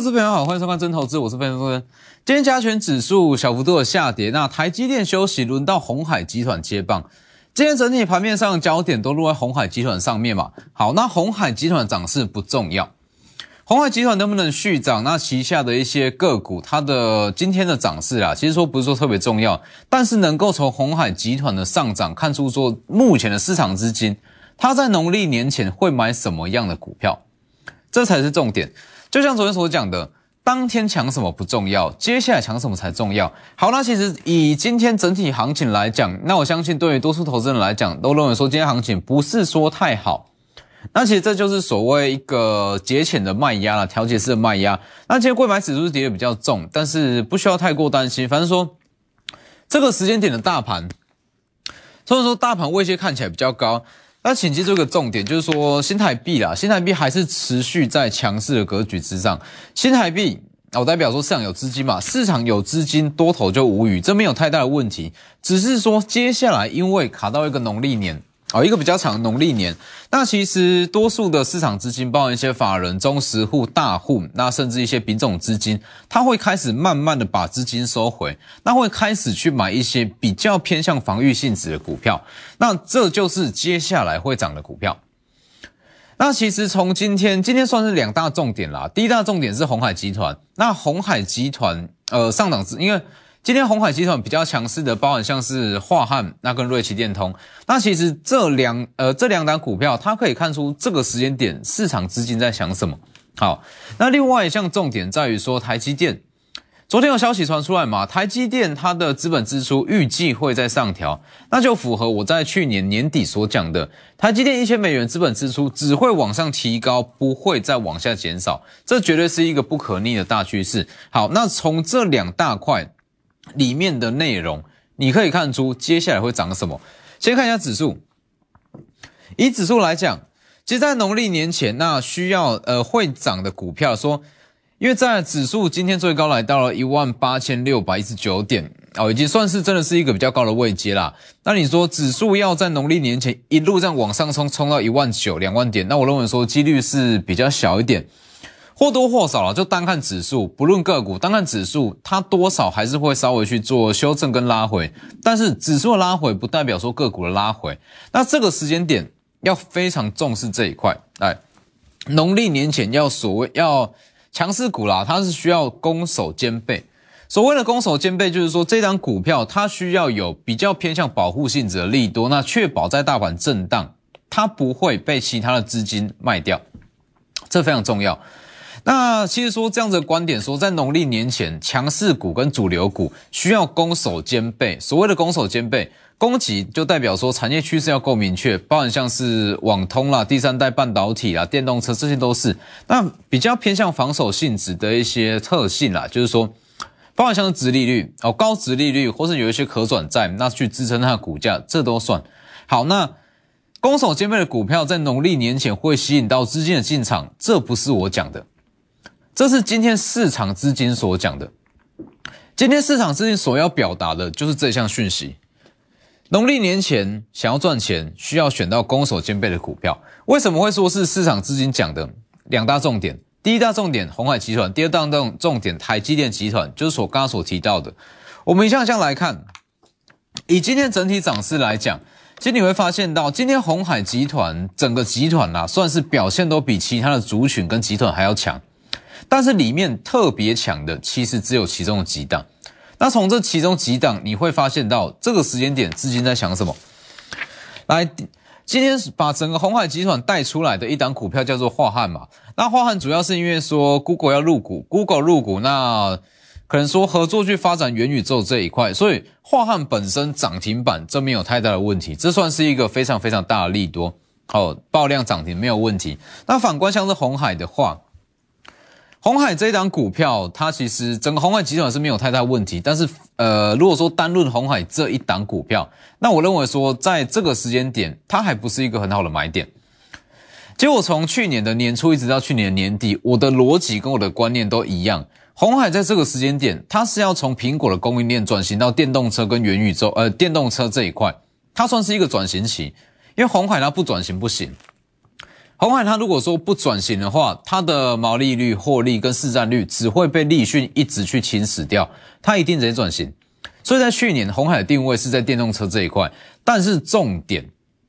各位朋友好，欢迎收看真投资，我是分析师。今天加权指数小幅度的下跌，那台积电休息，轮到红海集团接棒。今天整体盘面上焦点都落在红海集团上面嘛。好，那红海集团涨势不重要，红海集团能不能续涨？那旗下的一些个股，它的今天的涨势啊，其实说不是说特别重要，但是能够从红海集团的上涨看出说，目前的市场资金，它在农历年前会买什么样的股票，这才是重点。就像昨天所讲的，当天抢什么不重要，接下来抢什么才重要。好，那其实以今天整体行情来讲，那我相信对于多数投资人来讲，都认为说今天行情不是说太好。那其实这就是所谓一个节前的卖压了，调节式的卖压。那今天贵买指数跌的比较重，但是不需要太过担心。反正说这个时间点的大盘，虽然说大盘位阶看起来比较高。那请记住一个重点，就是说新台币啦，新台币还是持续在强势的格局之上。新台币，我代表说市场有资金嘛，市场有资金，多头就无语，这没有太大的问题。只是说接下来因为卡到一个农历年。哦，一个比较长的农历年，那其实多数的市场资金，包含一些法人、中实户、大户，那甚至一些品种资金，它会开始慢慢的把资金收回，那会开始去买一些比较偏向防御性质的股票，那这就是接下来会涨的股票。那其实从今天，今天算是两大重点啦，第一大重点是红海集团，那红海集团呃上涨是因为。今天红海集团比较强势的，包含像是华汉，那跟瑞奇电通，那其实这两呃这两档股票，它可以看出这个时间点市场资金在想什么。好，那另外一项重点在于说台积电，昨天有消息传出来嘛，台积电它的资本支出预计会在上调，那就符合我在去年年底所讲的，台积电一千美元资本支出只会往上提高，不会再往下减少，这绝对是一个不可逆的大趋势。好，那从这两大块。里面的内容，你可以看出接下来会涨什么。先看一下指数，以指数来讲，其实，在农历年前，那需要呃会涨的股票，说，因为在指数今天最高来到了一万八千六百一十九点哦，已经算是真的是一个比较高的位阶啦。那你说指数要在农历年前一路这样往上冲，冲到一万九两万点，那我认为说几率是比较小一点。或多或少了，就单看指数，不论个股，单看指数，它多少还是会稍微去做修正跟拉回。但是指数的拉回不代表说个股的拉回。那这个时间点要非常重视这一块。哎，农历年前要所谓要强势股啦，它是需要攻守兼备。所谓的攻守兼备，就是说这张股票它需要有比较偏向保护性质的利多，那确保在大盘震荡，它不会被其他的资金卖掉，这非常重要。那其实说这样子的观点，说在农历年前，强势股跟主流股需要攻守兼备。所谓的攻守兼备，攻击就代表说产业趋势要够明确，包含像是网通啦、第三代半导体啦、电动车，这些都是。那比较偏向防守性质的一些特性啦，就是说，包含像是殖利率哦，高殖利率，或是有一些可转债，那去支撑它的股价，这都算好。那攻守兼备的股票在农历年前会吸引到资金的进场，这不是我讲的。这是今天市场资金所讲的，今天市场资金所要表达的就是这项讯息。农历年前想要赚钱，需要选到攻守兼备的股票。为什么会说是市场资金讲的？两大重点，第一大重点红海集团，第二大重重点台积电集团，就是所刚刚所提到的。我们一项项来看，以今天整体涨势来讲，其实你会发现到今天红海集团整个集团呐，算是表现都比其他的族群跟集团还要强。但是里面特别强的，其实只有其中的几档。那从这其中几档，你会发现到这个时间点资金在想什么？来，今天把整个红海集团带出来的一档股票叫做华汉嘛。那华汉主要是因为说 Google 要入股，Google 入股，那可能说合作去发展元宇宙这一块，所以华汉本身涨停板这没有太大的问题，这算是一个非常非常大的利多。好，爆量涨停没有问题。那反观像是红海的话，红海这一档股票，它其实整个红海集团是没有太大问题，但是呃，如果说单论红海这一档股票，那我认为说在这个时间点，它还不是一个很好的买点。结果从去年的年初一直到去年年底，我的逻辑跟我的观念都一样，红海在这个时间点，它是要从苹果的供应链转型到电动车跟元宇宙，呃，电动车这一块，它算是一个转型期，因为红海它不转型不行。红海它如果说不转型的话，它的毛利率、获利跟市占率只会被立讯一直去侵蚀掉，它一定得转型。所以在去年，红海定位是在电动车这一块，但是重点，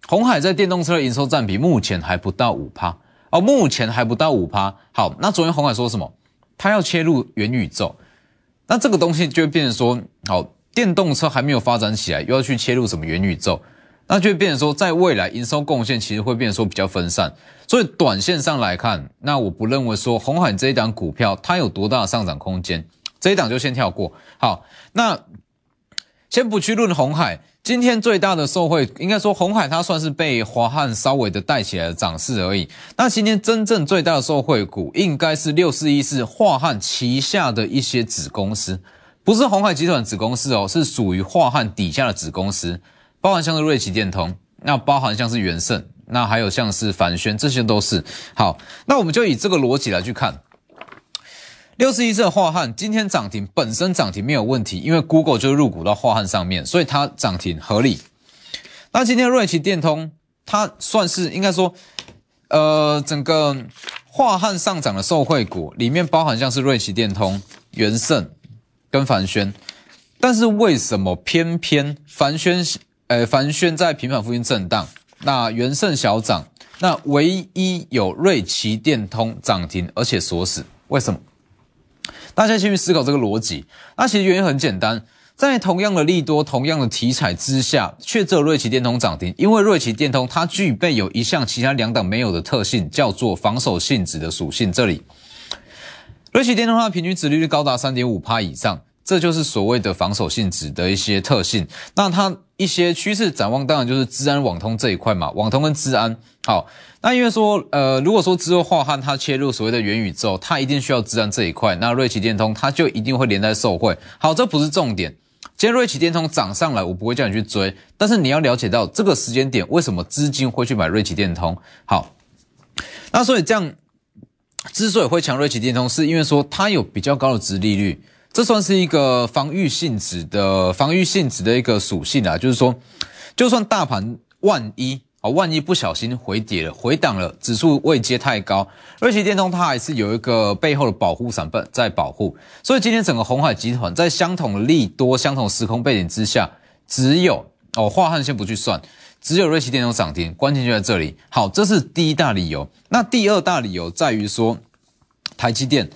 红海在电动车的营收占比目前还不到五趴哦，目前还不到五趴。好，那昨天红海说什么？它要切入元宇宙，那这个东西就会变成说，好，电动车还没有发展起来，又要去切入什么元宇宙？那就变成说，在未来营收贡献其实会变成说比较分散，所以短线上来看，那我不认为说红海这一档股票它有多大的上涨空间，这一档就先跳过。好，那先不去论红海，今天最大的受惠应该说红海它算是被华汉稍微的带起来的涨势而已。那今天真正最大的受惠股应该是六四一四华汉旗下的一些子公司，不是红海集团子公司哦，是属于华汉底下的子公司。包含像是瑞奇电通，那包含像是元盛，那还有像是凡轩，这些都是好。那我们就以这个逻辑来去看，六四一四的华汉今天涨停，本身涨停没有问题，因为 Google 就入股到华汉上面，所以它涨停合理。那今天瑞奇电通，它算是应该说，呃，整个华汉上涨的受惠股里面包含像是瑞奇电通、元盛跟凡轩，但是为什么偏偏凡轩？呃，凡轩在平板附近震荡，那元盛小涨，那唯一有瑞奇电通涨停，而且锁死，为什么？大家先去思考这个逻辑。那其实原因很简单，在同样的利多、同样的题材之下，却只有瑞奇电通涨停，因为瑞奇电通它具备有一项其他两档没有的特性，叫做防守性质的属性。这里，瑞奇电通它的平均值利率高达三点五趴以上。这就是所谓的防守性质的一些特性。那它一些趋势展望，当然就是治安、网通这一块嘛。网通跟治安，好，那因为说，呃，如果说之后华汉它切入所谓的元宇宙，它一定需要治安这一块。那瑞奇电通它就一定会连带受惠。好，这不是重点。今天瑞奇电通涨上来，我不会叫你去追，但是你要了解到这个时间点为什么资金会去买瑞奇电通。好，那所以这样之所以会抢瑞奇电通，是因为说它有比较高的值利率。这算是一个防御性质的防御性质的一个属性啊，就是说，就算大盘万一啊万一不小心回跌了、回档了，指数未接太高，瑞奇电通它还是有一个背后的保护伞在在保护，所以今天整个红海集团在相同的利多、相同时空背景之下，只有哦华汉先不去算，只有瑞奇电通涨停，关键就在这里。好，这是第一大理由。那第二大理由在于说，台积电。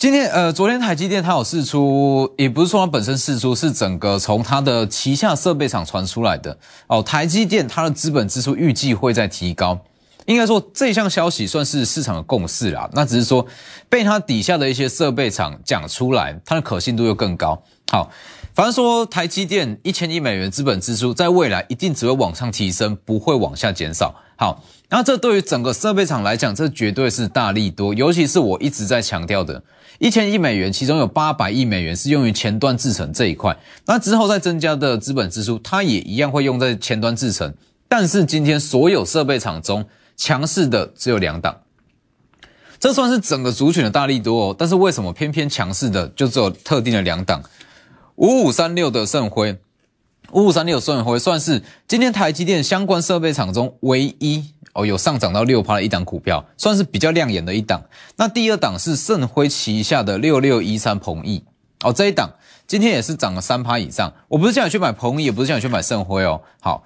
今天呃，昨天台积电它有试出，也不是说它本身试出，是整个从它的旗下设备厂传出来的哦。台积电它的资本支出预计会在提高，应该说这项消息算是市场的共识啦。那只是说被它底下的一些设备厂讲出来，它的可信度又更高。好，反正说台积电一千亿美元资本支出，在未来一定只会往上提升，不会往下减少。好，那这对于整个设备厂来讲，这绝对是大利多，尤其是我一直在强调的。一千亿美元，其中有八百亿美元是用于前端制程这一块，那之后再增加的资本支出，它也一样会用在前端制程。但是今天所有设备厂中强势的只有两档，这算是整个族群的大力多哦。但是为什么偏偏强势的就只有特定的两档？五五三六的盛辉，五五三六盛辉算是今天台积电相关设备厂中唯一。有上涨到六趴的一档股票，算是比较亮眼的一档。那第二档是盛辉旗下的六六一三鹏毅，哦，这一档今天也是涨了三趴以上。我不是叫你去买鹏毅，也不是叫你去买盛辉哦。好，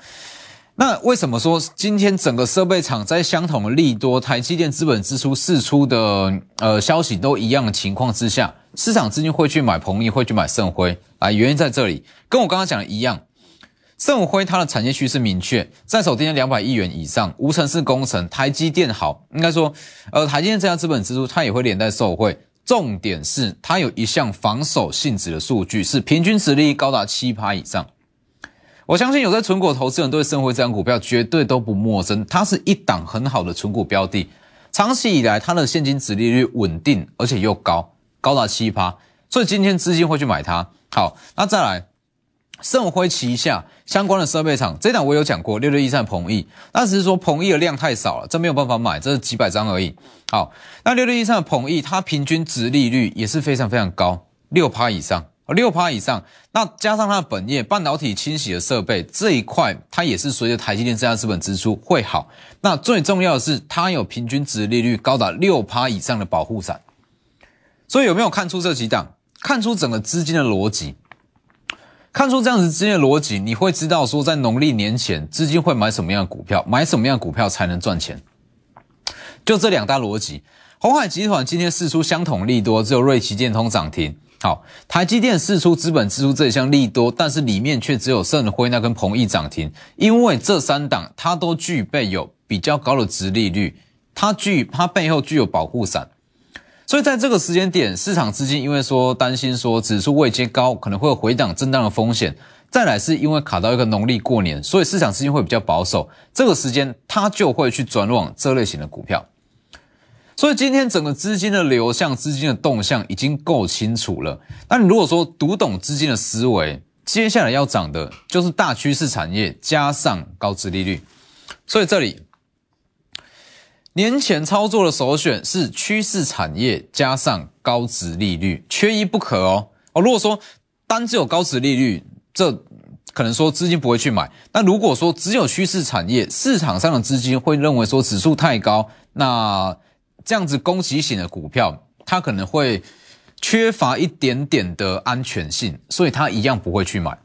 那为什么说今天整个设备厂在相同的利多、台积电资本支出释出的呃消息都一样的情况之下，市场资金会去买鹏毅，会去买盛辉？啊，原因在这里，跟我刚刚讲的一样。盛辉它的产业趋势明确，在手今天两百亿元以上，无尘室工程，台积电好，应该说，呃，台积电这家资本支出，它也会连带受惠。重点是它有一项防守性质的数据，是平均实力高达七趴以上。我相信有在存股投资人对盛辉这张股票绝对都不陌生，它是一档很好的存股标的，长期以来它的现金值利率稳定，而且又高，高达七趴，所以今天资金会去买它。好，那再来。盛辉旗下相关的设备厂，这档我有讲过，六六一三鹏益，那只是说鹏益的量太少了，这没有办法买，这是几百张而已。好，那六六一三的鹏益，它平均值利率也是非常非常高，六趴以上，六趴以上，那加上它的本业半导体清洗的设备这一块，它也是随着台积电这家资本支出会好。那最重要的是，它有平均值利率高达六趴以上的保护伞。所以有没有看出这几档？看出整个资金的逻辑？看出这样子资金的逻辑，你会知道说，在农历年前，资金会买什么样的股票，买什么样的股票才能赚钱？就这两大逻辑。红海集团今天试出相同利多，只有瑞奇电通涨停。好，台积电试出资本支出这一项利多，但是里面却只有盛辉那跟鹏益涨停，因为这三档它都具备有比较高的值利率，它具它背后具有保护伞，所以在这个时间点，市场资金因为说担心说指数未接高，可能会有回档震荡的风险，再来是因为卡到一个农历过年，所以市场资金会比较保守，这个时间它就会去转往这类型的股票。所以今天整个资金的流向、资金的动向已经够清楚了。那你如果说读懂资金的思维，接下来要涨的就是大趋势产业加上高值利率。所以这里年前操作的首选是趋势产业加上高值利率，缺一不可哦。哦，如果说单只有高值利率，这可能说资金不会去买。那如果说只有趋势产业，市场上的资金会认为说指数太高，那这样子攻击型的股票，它可能会缺乏一点点的安全性，所以它一样不会去买。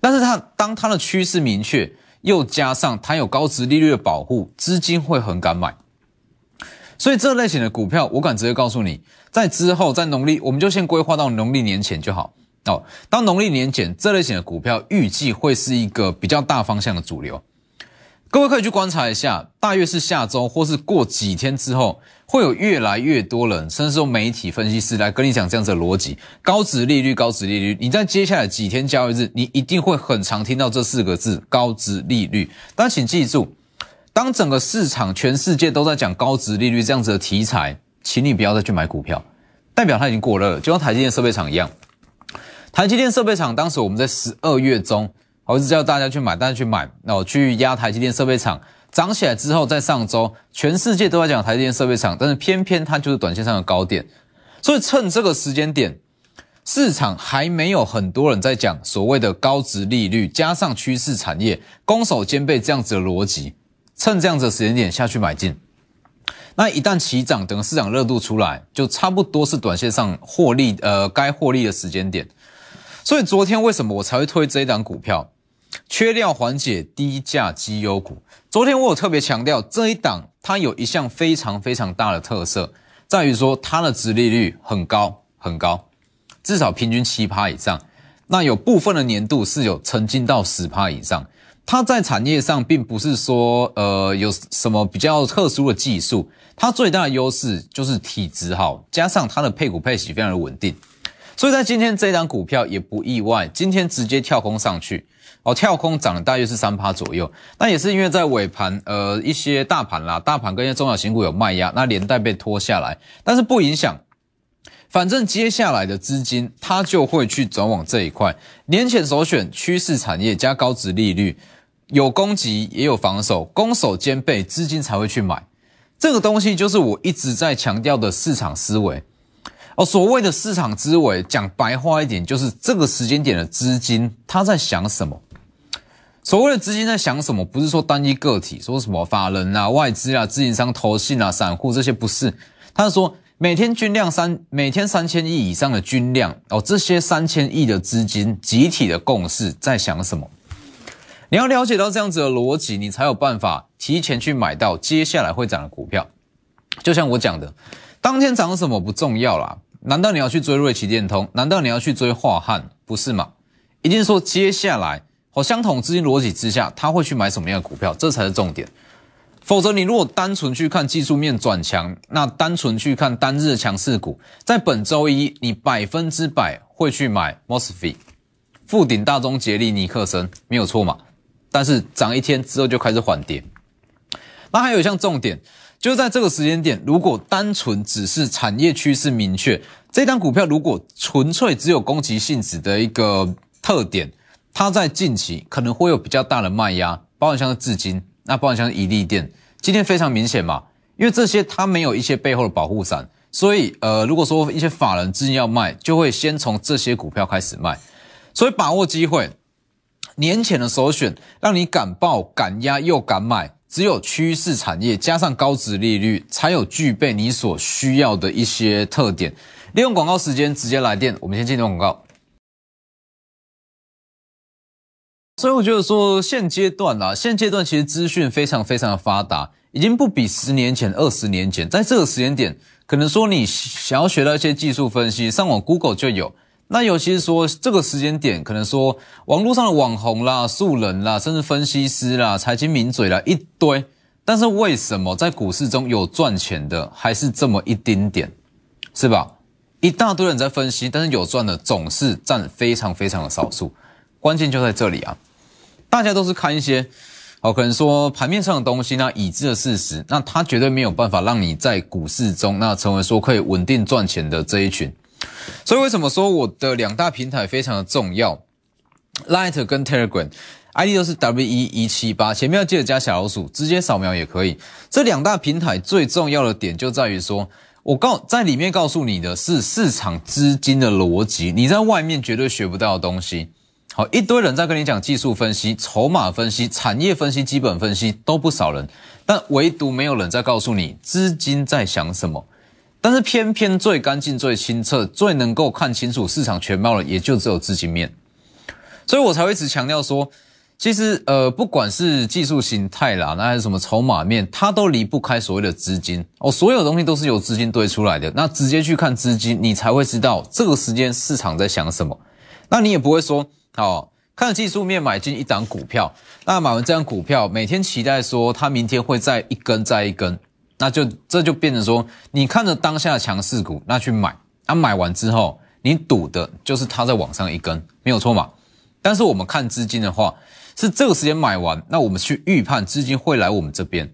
但是它当它的趋势明确，又加上它有高值利率的保护，资金会很敢买。所以这类型的股票，我敢直接告诉你，在之后在农历，我们就先规划到农历年前就好哦。当农历年前，这类型的股票预计会是一个比较大方向的主流。各位可以去观察一下，大约是下周或是过几天之后，会有越来越多人，甚至说媒体分析师来跟你讲这样子的逻辑：高值利率，高值利率。你在接下来几天交易日，你一定会很常听到这四个字“高值利率”。但请记住，当整个市场全世界都在讲高值利率这样子的题材，请你不要再去买股票，代表它已经过热了，就像台积电设备厂一样。台积电设备厂当时我们在十二月中。我是叫大家去买，大家去买，那我去压台积电设备厂涨起来之后，在上周全世界都在讲台积电设备厂，但是偏偏它就是短线上的高点，所以趁这个时间点，市场还没有很多人在讲所谓的高值利率加上趋势产业攻守兼备这样子的逻辑，趁这样子的时间点下去买进，那一旦起涨，等市场热度出来，就差不多是短线上获利呃该获利的时间点，所以昨天为什么我才会推这一档股票？缺料缓解低价绩优股。昨天我有特别强调，这一档它有一项非常非常大的特色，在于说它的殖利率很高很高，至少平均七趴以上。那有部分的年度是有曾经到十趴以上。它在产业上并不是说呃有什么比较特殊的技术，它最大的优势就是体质好，加上它的配股配息非常的稳定。所以在今天这一档股票也不意外，今天直接跳空上去。哦，跳空涨了大约是三趴左右，那也是因为在尾盘，呃，一些大盘啦，大盘跟一些中小型股有卖压，那连带被拖下来，但是不影响，反正接下来的资金它就会去转往这一块，年前首选趋势产业加高值利率，有攻击也有防守，攻守兼备，资金才会去买，这个东西就是我一直在强调的市场思维。哦，所谓的市场思维，讲白话一点，就是这个时间点的资金他在想什么。所谓的资金在想什么，不是说单一个体，说什么法人啊、外资啊、自营商、投信啊、散户这些不是，他是说每天均量三每天三千亿以上的均量哦，这些三千亿的资金集体的共识在想什么？你要了解到这样子的逻辑，你才有办法提前去买到接下来会涨的股票。就像我讲的，当天涨什么不重要啦，难道你要去追瑞奇电通？难道你要去追华汉？不是嘛？一定说接下来。哦，相同资金逻辑之下，他会去买什么样的股票？这才是重点。否则，你如果单纯去看技术面转强，那单纯去看单日的强势股，在本周一，你百分之百会去买 Mosfet、富鼎、大中、捷力、尼克森，没有错嘛？但是涨一天之后就开始缓跌。那还有一项重点，就在这个时间点，如果单纯只是产业趋势明确，这张股票如果纯粹只有攻击性质的一个特点。它在近期可能会有比较大的卖压，包括像是资金，那包括像是一利电，今天非常明显嘛，因为这些它没有一些背后的保护伞，所以呃，如果说一些法人资金要卖，就会先从这些股票开始卖，所以把握机会，年前的首选，让你敢报敢压又敢买，只有趋势产业加上高值利率，才有具备你所需要的一些特点。利用广告时间直接来电，我们先进入广告。所以我觉得说现阶段啦，现阶段其实资讯非常非常的发达，已经不比十年前、二十年前，在这个时间点，可能说你想要学到一些技术分析，上网 Google 就有。那尤其是说这个时间点，可能说网络上的网红啦、素人啦，甚至分析师啦、财经名嘴啦一堆，但是为什么在股市中有赚钱的还是这么一丁点，是吧？一大堆人在分析，但是有赚的总是占非常非常的少数，关键就在这里啊！大家都是看一些，哦，可能说盘面上的东西，那已知的事实，那它绝对没有办法让你在股市中那成为说可以稳定赚钱的这一群。所以为什么说我的两大平台非常的重要？Light 跟 Telegram，ID 都是 W 一一七八，前面要记得加小老鼠，直接扫描也可以。这两大平台最重要的点就在于说，我告在里面告诉你的是市场资金的逻辑，你在外面绝对学不到的东西。好，一堆人在跟你讲技术分析、筹码分析、产业分析、基本分析，都不少人，但唯独没有人在告诉你资金在想什么。但是偏偏最干净、最清澈、最能够看清楚市场全貌的，也就只有资金面。所以我才会一直强调说，其实呃，不管是技术形态啦，那还是什么筹码面，它都离不开所谓的资金哦。所有东西都是由资金堆出来的。那直接去看资金，你才会知道这个时间市场在想什么。那你也不会说。哦，看技术面买进一档股票，那买完这张股票，每天期待说它明天会再一根再一根，那就这就变成说，你看着当下强势股，那去买，啊买完之后，你赌的就是它在往上一根，没有错嘛。但是我们看资金的话，是这个时间买完，那我们去预判资金会来我们这边，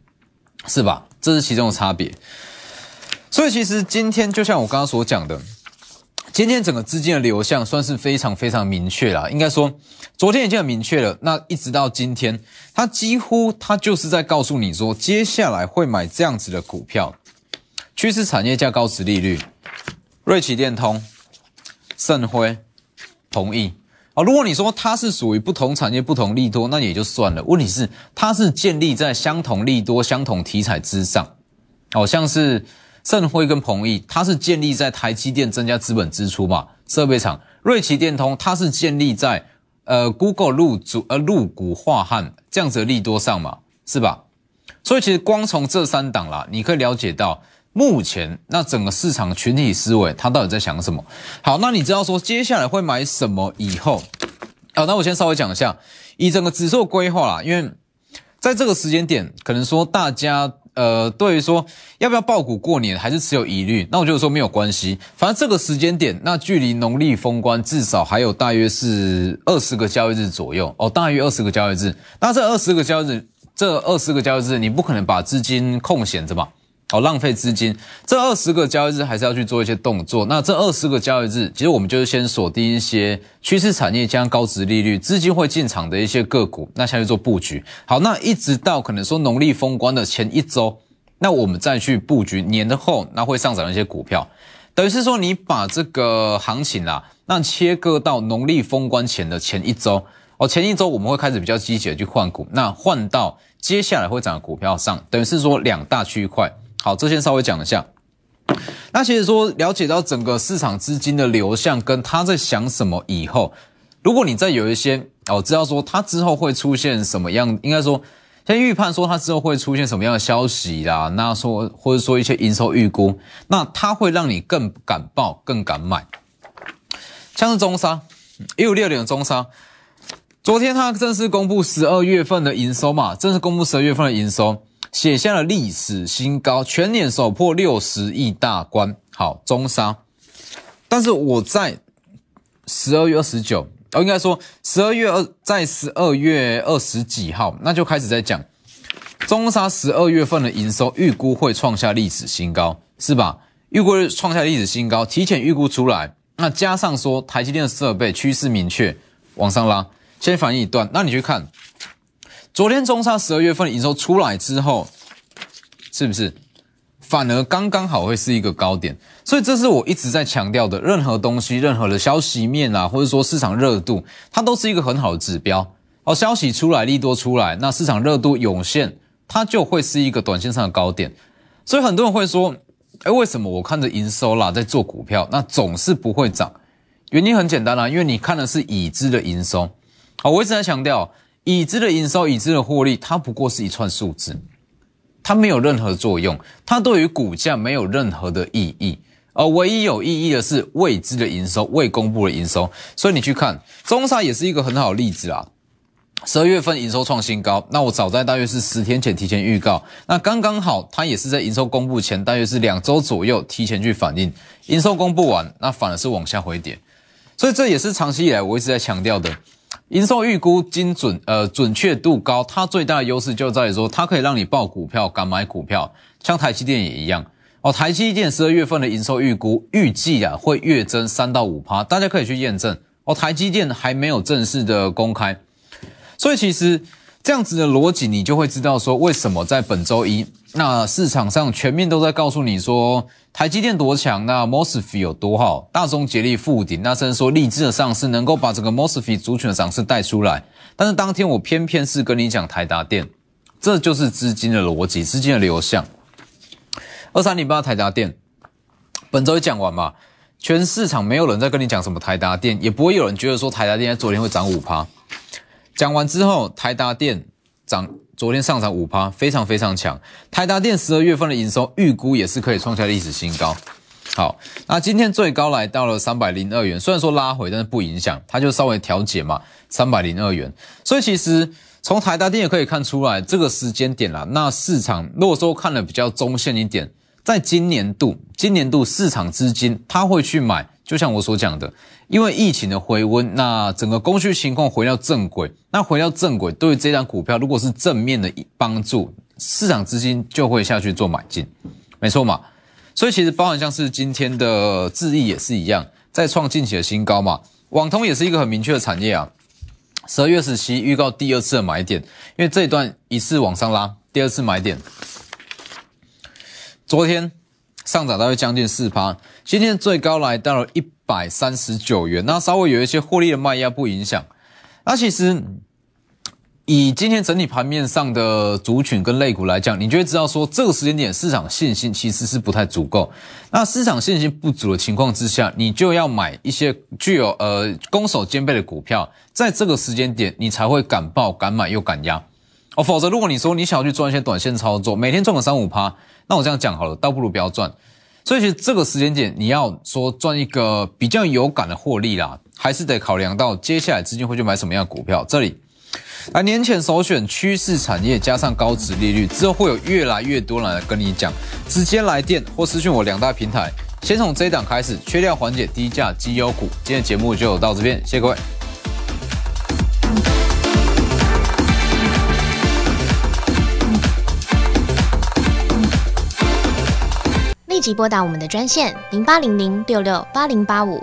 是吧？这是其中的差别。所以其实今天就像我刚刚所讲的。今天整个资金的流向算是非常非常明确了，应该说昨天已经很明确了。那一直到今天，它几乎它就是在告诉你说，接下来会买这样子的股票，趋势产业加高值利率，瑞奇电通、盛辉、同意啊。如果你说它是属于不同产业、不同利多，那也就算了。问题是它是建立在相同利多、相同题材之上，好像是。盛辉跟鹏毅，它是建立在台积电增加资本支出嘛？设备厂瑞奇电通，它是建立在呃 Google 入主呃入股化汉这样子的利多上嘛？是吧？所以其实光从这三档啦，你可以了解到目前那整个市场群体思维，它到底在想什么？好，那你知道说接下来会买什么以后？好，那我先稍微讲一下，以整个指数规划啦，因为在这个时间点，可能说大家。呃，对于说要不要爆股过年，还是持有疑虑，那我就说没有关系，反正这个时间点，那距离农历封关至少还有大约是二十个交易日左右哦，大约二十个交易日。那这二十个交易日，这二十个交易日，你不可能把资金空闲着吧？哦，浪费资金。这二十个交易日还是要去做一些动作。那这二十个交易日，其实我们就是先锁定一些趋势产业加高值利率、资金会进场的一些个股，那下去做布局。好，那一直到可能说农历封关的前一周，那我们再去布局年的后那会上涨的一些股票。等于是说，你把这个行情啦，那切割到农历封关前的前一周。哦，前一周我们会开始比较积极的去换股，那换到接下来会涨的股票上，等于是说两大区块。好，这先稍微讲一下。那其实说了解到整个市场资金的流向跟他在想什么以后，如果你再有一些哦，知道说他之后会出现什么样，应该说先预判说他之后会出现什么样的消息啦，那说或者说一些营收预估，那他会让你更敢报、更敢买。像是中沙一五六点的中沙，昨天他正式公布十二月份的营收嘛，正式公布十二月份的营收。写下了历史新高，全年首破六十亿大关。好，中沙。但是我在十二月二十九，哦，应该说十二月二，在十二月二十几号，那就开始在讲中沙十二月份的营收预估会创下历史新高，是吧？预估创下历史新高，提前预估出来，那加上说台积电的设备趋势明确往上拉，先反映一段，那你去看。昨天中沙十二月份营收出来之后，是不是反而刚刚好会是一个高点，所以这是我一直在强调的。任何东西、任何的消息面啊，或者说市场热度，它都是一个很好的指标。哦，消息出来，利多出来，那市场热度涌现，它就会是一个短线上的高点。所以很多人会说，哎，为什么我看着营收啦在做股票，那总是不会涨？原因很简单啦，因为你看的是已知的营收。好，我一直在强调，已知的营收、已知的获利，它不过是一串数字。它没有任何作用，它对于股价没有任何的意义，而唯一有意义的是未知的营收、未公布的营收。所以你去看中沙也是一个很好的例子啊。十二月份营收创新高，那我早在大约是十天前提前预告，那刚刚好，它也是在营收公布前大约是两周左右提前去反应，营收公布完，那反而是往下回跌，所以这也是长期以来我一直在强调的。营收预估精准，呃，准确度高，它最大的优势就在于说，它可以让你报股票，敢买股票，像台积电也一样哦。台积电十二月份的营收预估预计啊，会月增三到五趴，大家可以去验证哦。台积电还没有正式的公开，所以其实。这样子的逻辑，你就会知道说为什么在本周一，那市场上全面都在告诉你说台积电多强，那 Mosfet 有多好，大中竭力复顶，那甚至说励志的上市能够把整个 Mosfet 族群的涨势带出来。但是当天我偏偏是跟你讲台达电，这就是资金的逻辑，资金的流向。二三零八台达电，本周一讲完嘛，全市场没有人在跟你讲什么台达电，也不会有人觉得说台达电在昨天会涨五趴。讲完之后，台达电涨，昨天上涨五趴，非常非常强。台达电十二月份的营收预估也是可以创下历史新高。好，那今天最高来到了三百零二元，虽然说拉回，但是不影响，它就稍微调节嘛，三百零二元。所以其实从台达电也可以看出来，这个时间点啦，那市场如果说看的比较中线一点，在今年度，今年度市场资金它会去买。就像我所讲的，因为疫情的回温，那整个供需情况回到正轨，那回到正轨，对于这张股票如果是正面的帮助，市场资金就会下去做买进，没错嘛。所以其实包含像是今天的智毅也是一样，再创近期的新高嘛。网通也是一个很明确的产业啊。十二月十七预告第二次的买点，因为这一段一次往上拉，第二次买点，昨天。上涨大约将近四趴，今天最高来到了一百三十九元，那稍微有一些获利的卖压不影响。那其实以今天整体盘面上的族群跟类股来讲，你就会知道说这个时间点市场信心其实是不太足够。那市场信心不足的情况之下，你就要买一些具有呃攻守兼备的股票，在这个时间点你才会敢报敢买又敢压哦。否则如果你说你想要去赚一些短线操作，每天赚个三五趴。那我这样讲好了，倒不如不要赚。所以其实这个时间点，你要说赚一个比较有感的获利啦，还是得考量到接下来资金会去买什么样的股票。这里，啊年前首选趋势产业，加上高值利率，之后会有越来越多人来跟你讲。直接来电或私讯我两大平台，先从这一档开始，缺料缓解，低价绩优股。今天节目就到这边，谢谢各位。即拨打我们的专线零八零零六六八零八五。